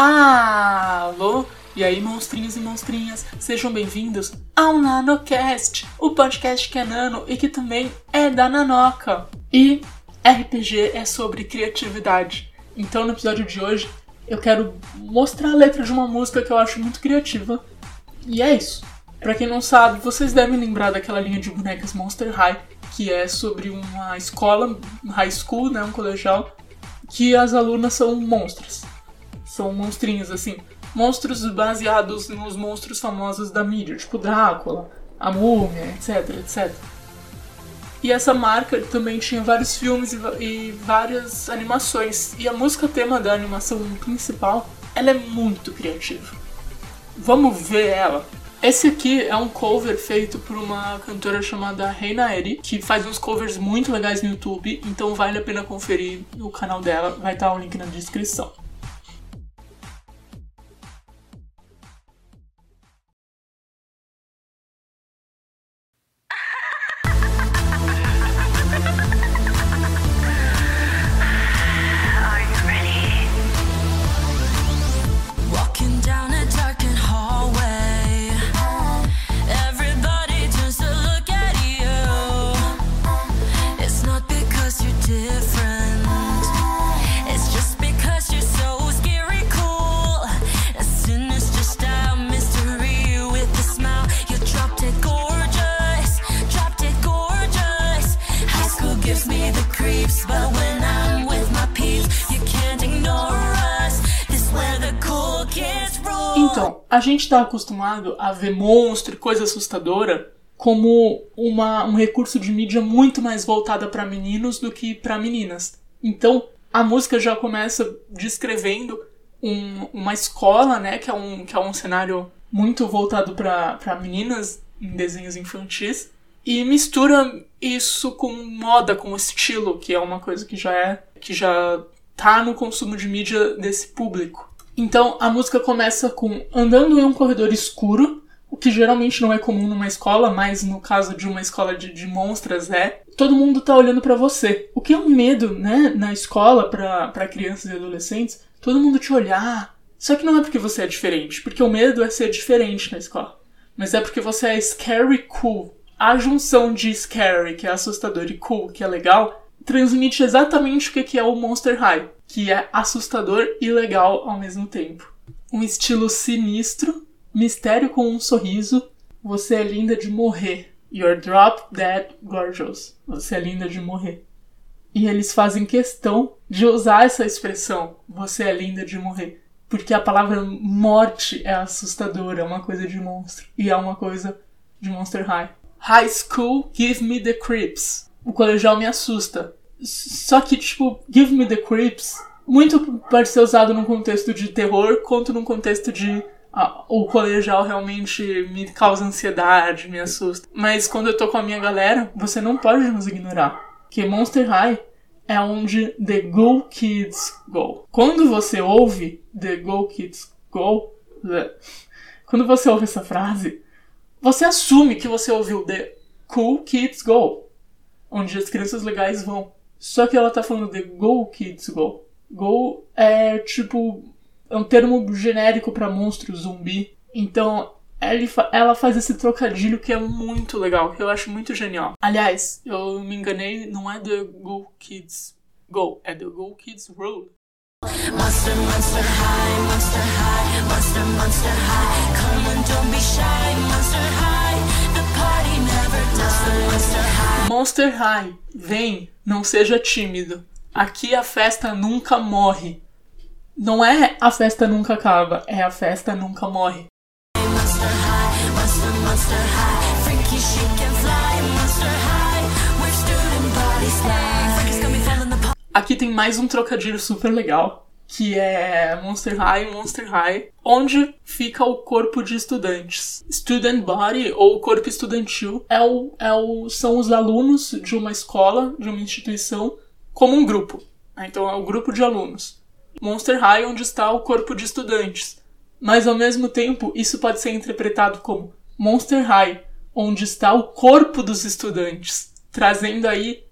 Alô? E aí, monstrinhos e monstrinhas, sejam bem-vindos ao NanoCast, o podcast que é nano e que também é da Nanoca. E RPG é sobre criatividade. Então, no episódio de hoje, eu quero mostrar a letra de uma música que eu acho muito criativa. E é isso. Pra quem não sabe, vocês devem lembrar daquela linha de bonecas Monster High, que é sobre uma escola, high school, né, um colegial, que as alunas são monstros. São monstrinhos, assim. Monstros baseados nos monstros famosos da mídia, tipo Drácula, a Múmia, etc, etc. E essa marca também tinha vários filmes e, e várias animações. E a música tema da animação principal, ela é muito criativa. Vamos ver ela. Esse aqui é um cover feito por uma cantora chamada Reina Eri, que faz uns covers muito legais no YouTube, então vale a pena conferir o canal dela, vai estar o link na descrição. A gente está acostumado a ver monstro e coisa assustadora como uma, um recurso de mídia muito mais voltada para meninos do que para meninas. Então, a música já começa descrevendo um, uma escola, né, que é um, que é um cenário muito voltado para meninas em desenhos infantis, e mistura isso com moda, com estilo, que é uma coisa que já é que já tá no consumo de mídia desse público. Então a música começa com andando em um corredor escuro, o que geralmente não é comum numa escola, mas no caso de uma escola de, de monstras é. Todo mundo tá olhando para você. O que é um medo, né, na escola para crianças e adolescentes, todo mundo te olhar. Só que não é porque você é diferente, porque o medo é ser diferente na escola. Mas é porque você é scary cool. A junção de scary, que é assustador, e cool, que é legal, transmite exatamente o que é o Monster High que é assustador e legal ao mesmo tempo. Um estilo sinistro, mistério com um sorriso. Você é linda de morrer. You're drop dead gorgeous. Você é linda de morrer. E eles fazem questão de usar essa expressão, você é linda de morrer. Porque a palavra morte é assustadora, é uma coisa de monstro. E é uma coisa de Monster High. High School Give Me the Creeps. O colegial me assusta. Só que, tipo, Give Me the Creeps muito pode ser usado num contexto de terror, quanto num contexto de ah, o colegial realmente me causa ansiedade, me assusta. Mas quando eu tô com a minha galera, você não pode nos ignorar. Que Monster High é onde The Go Kids Go. Quando você ouve The Go Kids Go, quando você ouve essa frase, você assume que você ouviu The Cool Kids Go, onde as crianças legais vão. Só que ela tá falando The Go Kids Go. Go é tipo. É um termo genérico para monstro zumbi. Então, ela faz esse trocadilho que é muito legal, que eu acho muito genial. Aliás, eu me enganei, não é The Go Kids Go, é The Go Kids Road. Monster, monster high, monster high, monster, monster high. Come on, don't be shy, monster high. Monster high. Vem, não seja tímido. Aqui a festa nunca morre. Não é a festa nunca acaba, é a festa nunca morre. Aqui tem mais um trocadilho super legal, que é Monster High, Monster High, onde fica o corpo de estudantes. Student Body, ou corpo estudantil, é o, é o, são os alunos de uma escola, de uma instituição, como um grupo. Né? Então é o grupo de alunos. Monster High, onde está o corpo de estudantes. Mas ao mesmo tempo, isso pode ser interpretado como Monster High, onde está o corpo dos estudantes, trazendo aí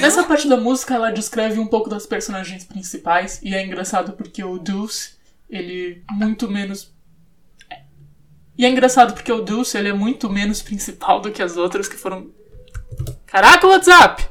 Nessa parte da música, ela descreve um pouco das personagens principais, e é engraçado porque o Deuce, ele muito menos. E é engraçado porque o Deuce, ele é muito menos principal do que as outras que foram. Caraca, WhatsApp!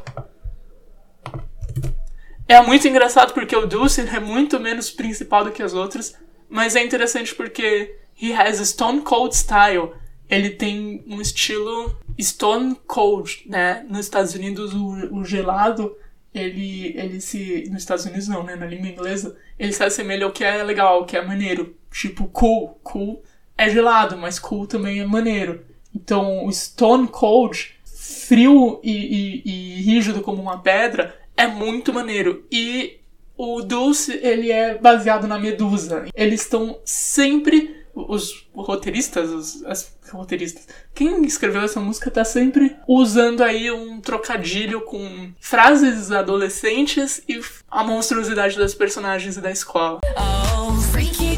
É muito engraçado porque o Deuce é muito menos principal do que as outras, mas é interessante porque he has a stone cold style. Ele tem um estilo Stone Cold, né? Nos Estados Unidos, o, o gelado, ele, ele se. Nos Estados Unidos não, né? Na língua inglesa, ele se assemelha ao que é legal, ao que é maneiro. Tipo, cool. Cool é gelado, mas cool também é maneiro. Então, o Stone Cold, frio e, e, e rígido como uma pedra, é muito maneiro. E o Dulce, ele é baseado na Medusa. Eles estão sempre os roteiristas, os, as roteiristas, quem escreveu essa música tá sempre usando aí um trocadilho com frases adolescentes e a monstruosidade das personagens e da escola. Oh, freaky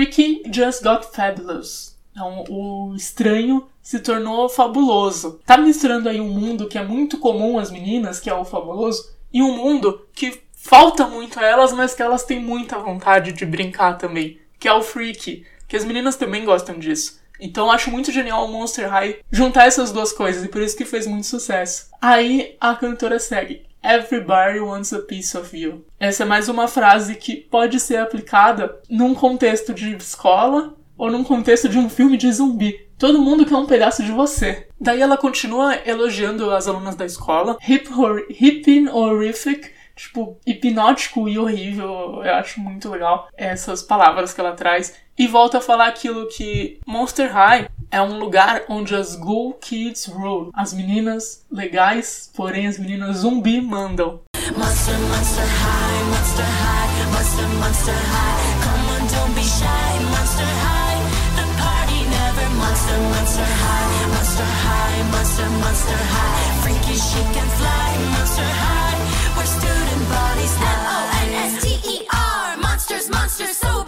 Freaky just got fabulous. Então, o estranho se tornou fabuloso. Tá misturando aí um mundo que é muito comum às meninas, que é o fabuloso, e um mundo que falta muito a elas, mas que elas têm muita vontade de brincar também, que é o freaky, que as meninas também gostam disso. Então acho muito genial o Monster High juntar essas duas coisas, e por isso que fez muito sucesso. Aí a cantora segue. Everybody wants a piece of you. Essa é mais uma frase que pode ser aplicada num contexto de escola ou num contexto de um filme de zumbi. Todo mundo quer um pedaço de você. Daí ela continua elogiando as alunas da escola. Hip, hip horrific, tipo, hipnótico e horrível. Eu acho muito legal essas palavras que ela traz. E volta a falar aquilo que Monster High é um lugar onde as Ghoul Kids rule. As meninas legais, porém as meninas zumbi mandam. Monster, monster high, monster high, monster, monster high. Come on, don't be shy, monster high. The party never monster, monster high, monster high, monster, monster high. Freaky, she can fly, monster high. We're student bodies now. M-O-N-S-T-E-R, monsters, monsters, so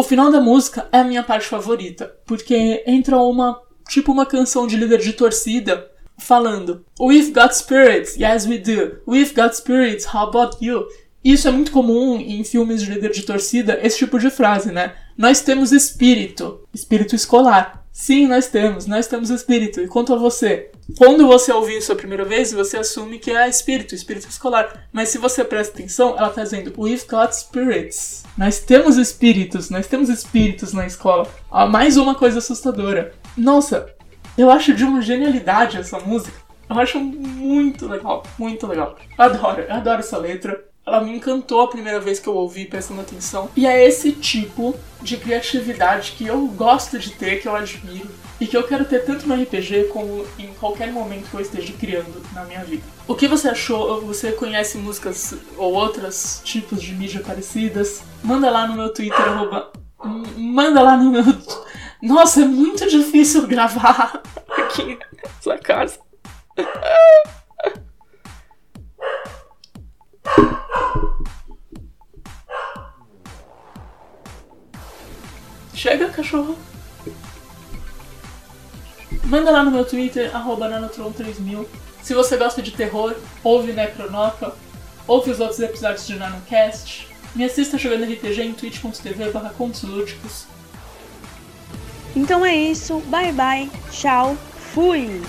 O final da música é a minha parte favorita, porque entra uma tipo uma canção de líder de torcida falando We've got spirits, yes we do. We've got spirits, how about you? Isso é muito comum em filmes de líder de torcida, esse tipo de frase, né? Nós temos espírito, espírito escolar. Sim, nós temos, nós temos espírito. E quanto a você? Quando você ouvir isso a primeira vez, você assume que é espírito, espírito escolar. Mas se você presta atenção, ela está dizendo We've got spirits. Nós temos espíritos, nós temos espíritos na escola. Ah, mais uma coisa assustadora. Nossa, eu acho de uma genialidade essa música. Eu acho muito legal, muito legal. Adoro, adoro essa letra. Ela me encantou a primeira vez que eu ouvi prestando atenção. E é esse tipo de criatividade que eu gosto de ter, que eu admiro. E que eu quero ter tanto no RPG como em qualquer momento que eu esteja criando na minha vida. O que você achou? Você conhece músicas ou outros tipos de mídia parecidas? Manda lá no meu Twitter, arroba... Manda lá no meu. Nossa, é muito difícil gravar aqui nessa casa. Chega, cachorro. Manda lá no meu Twitter, arroba nanotron3000. Se você gosta de terror, ouve Necronoca, ouve os outros episódios de NanoCast. Me assista jogando RPG em twitch.tv barra Então é isso, bye bye, tchau, fui!